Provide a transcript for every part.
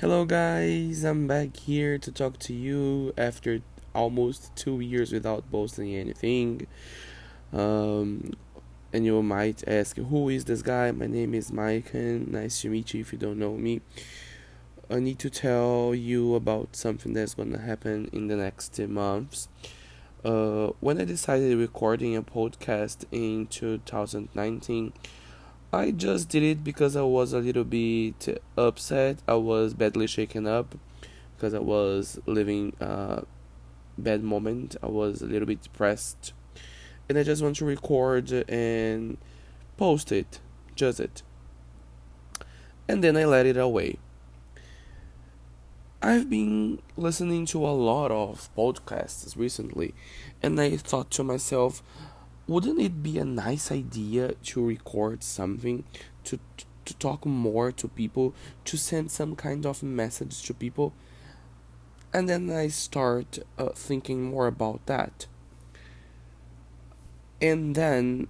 Hello, guys. I'm back here to talk to you after almost two years without posting anything. Um, and you might ask, Who is this guy? My name is Mike, and nice to meet you if you don't know me. I need to tell you about something that's gonna happen in the next months. Uh, when I decided recording a podcast in 2019, I just did it because I was a little bit upset. I was badly shaken up because I was living a bad moment. I was a little bit depressed. And I just want to record and post it. Just it. And then I let it away. I've been listening to a lot of podcasts recently, and I thought to myself, wouldn't it be a nice idea to record something to to talk more to people to send some kind of message to people? And then i start uh, thinking more about that. And then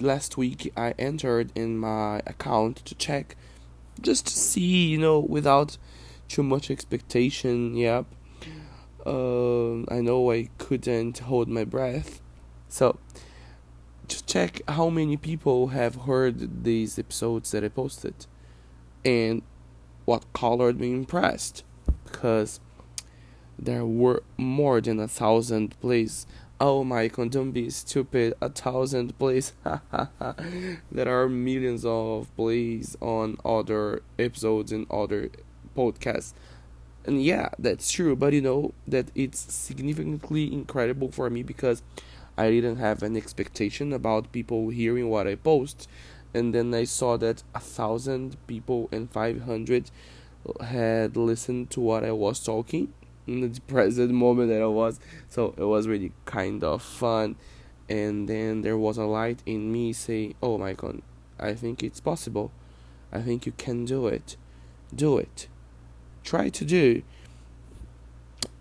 last week i entered in my account to check just to see you know without too much expectation yep. Uh, i know i couldn't hold my breath. So just check how many people have heard these episodes that I posted and what colored me impressed because there were more than a thousand plays. Oh my god, don't be stupid. A thousand plays. there are millions of plays on other episodes and other podcasts. And yeah, that's true, but you know that it's significantly incredible for me because I didn't have an expectation about people hearing what I post, and then I saw that a thousand people and five hundred had listened to what I was talking in the present moment that I was. So it was really kind of fun, and then there was a light in me say, "Oh my god, I think it's possible. I think you can do it. Do it. Try to do."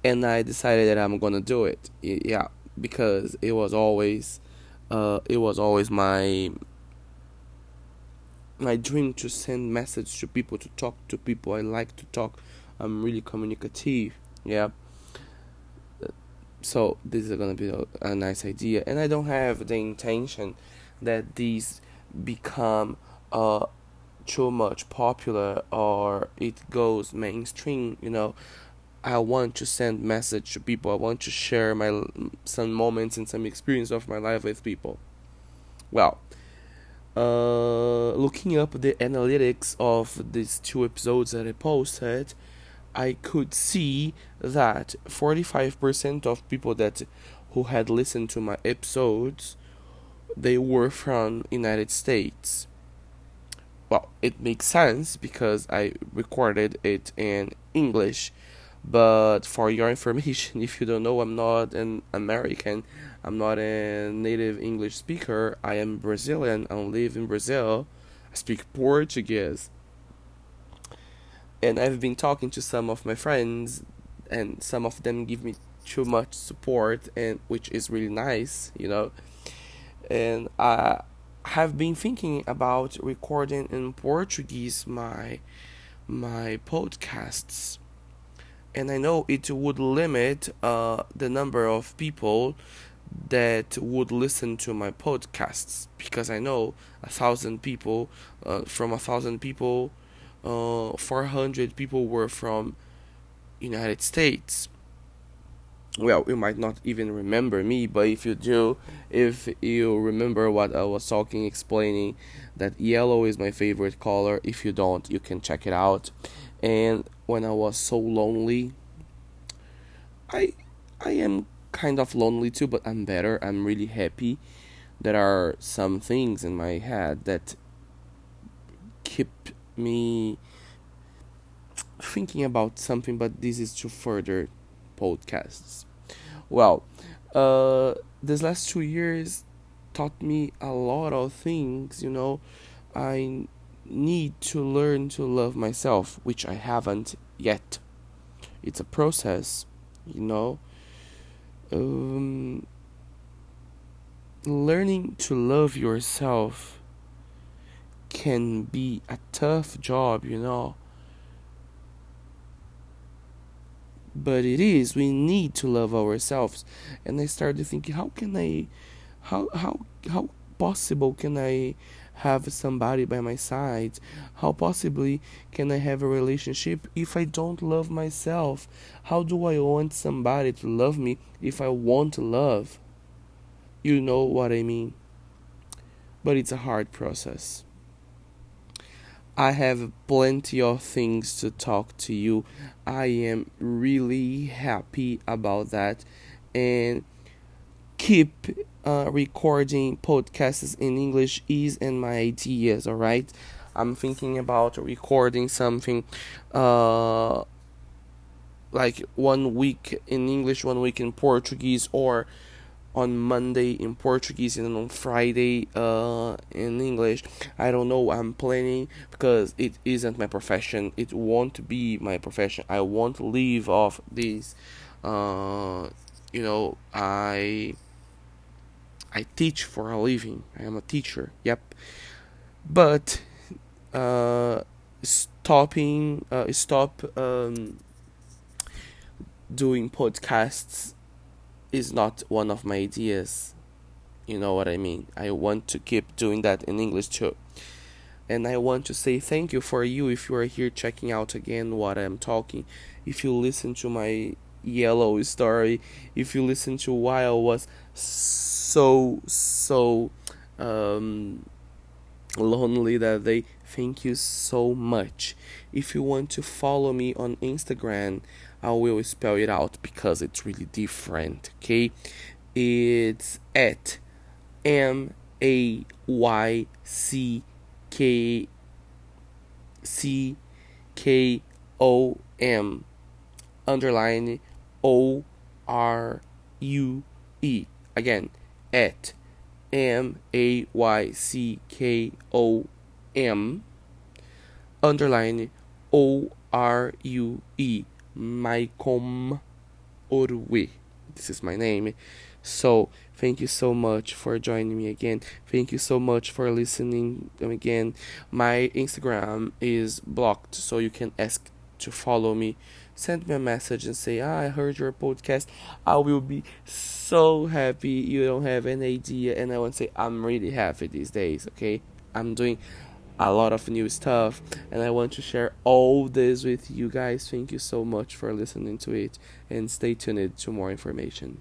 And I decided that I'm gonna do it. Yeah because it was always uh, it was always my my dream to send message to people to talk to people. I like to talk. I'm really communicative yeah. So this is gonna be a, a nice idea. And i don't have the intention that these become uh too much popular or it goes mainstream you know I want to send message to people. I want to share my some moments and some experience of my life with people. Well, uh, looking up the analytics of these two episodes that I posted, I could see that 45% of people that who had listened to my episodes they were from United States. Well, it makes sense because I recorded it in English but for your information, if you don't know, I'm not an American. I'm not a native English speaker. I am Brazilian. I live in Brazil. I speak Portuguese. And I've been talking to some of my friends, and some of them give me too much support, and which is really nice, you know. And I have been thinking about recording in Portuguese my my podcasts and I know it would limit uh, the number of people that would listen to my podcasts because I know a thousand people uh, from a thousand people, uh, four hundred people were from United States. Well, you might not even remember me, but if you do, if you remember what I was talking, explaining that yellow is my favorite color. If you don't, you can check it out and when I was so lonely, I I am kind of lonely too, but I'm better. I'm really happy. There are some things in my head that keep me thinking about something, but this is to further podcasts. Well, uh, this last two years taught me a lot of things. You know, I need to learn to love myself, which I haven't yet. It's a process, you know. Um, learning to love yourself can be a tough job, you know. but it is we need to love ourselves and i started thinking how can i how how how possible can i have somebody by my side? How possibly can i have a relationship if i don't love myself? How do i want somebody to love me if i want love? You know what i mean. But it's a hard process. I have plenty of things to talk to you. I am really happy about that. And keep uh, recording podcasts in English is in my ideas, all right? I'm thinking about recording something uh, like one week in English, one week in Portuguese, or on Monday in Portuguese and on Friday uh, in English. I don't know. I'm planning because it isn't my profession. It won't be my profession. I won't leave off this. Uh, you know, I I teach for a living. I am a teacher. Yep, but uh, stopping uh, stop um, doing podcasts is not one of my ideas. You know what I mean? I want to keep doing that in English too. And I want to say thank you for you if you are here checking out again what I'm talking. If you listen to my yellow story, if you listen to why I was so so um, lonely that they thank you so much. If you want to follow me on Instagram, I will spell it out because it's really different, okay? It's at M A Y C K C K O M underline O R U E. Again, at M A Y C K O M underline O R U E Maicom Orwe. This is my name. So thank you so much for joining me again. Thank you so much for listening again. My Instagram is blocked, so you can ask to follow me. Send me a message and say, ah, I heard your podcast. I will be so happy. You don't have an idea. And I want to say, I'm really happy these days, okay? I'm doing a lot of new stuff and I want to share all this with you guys. Thank you so much for listening to it and stay tuned to more information.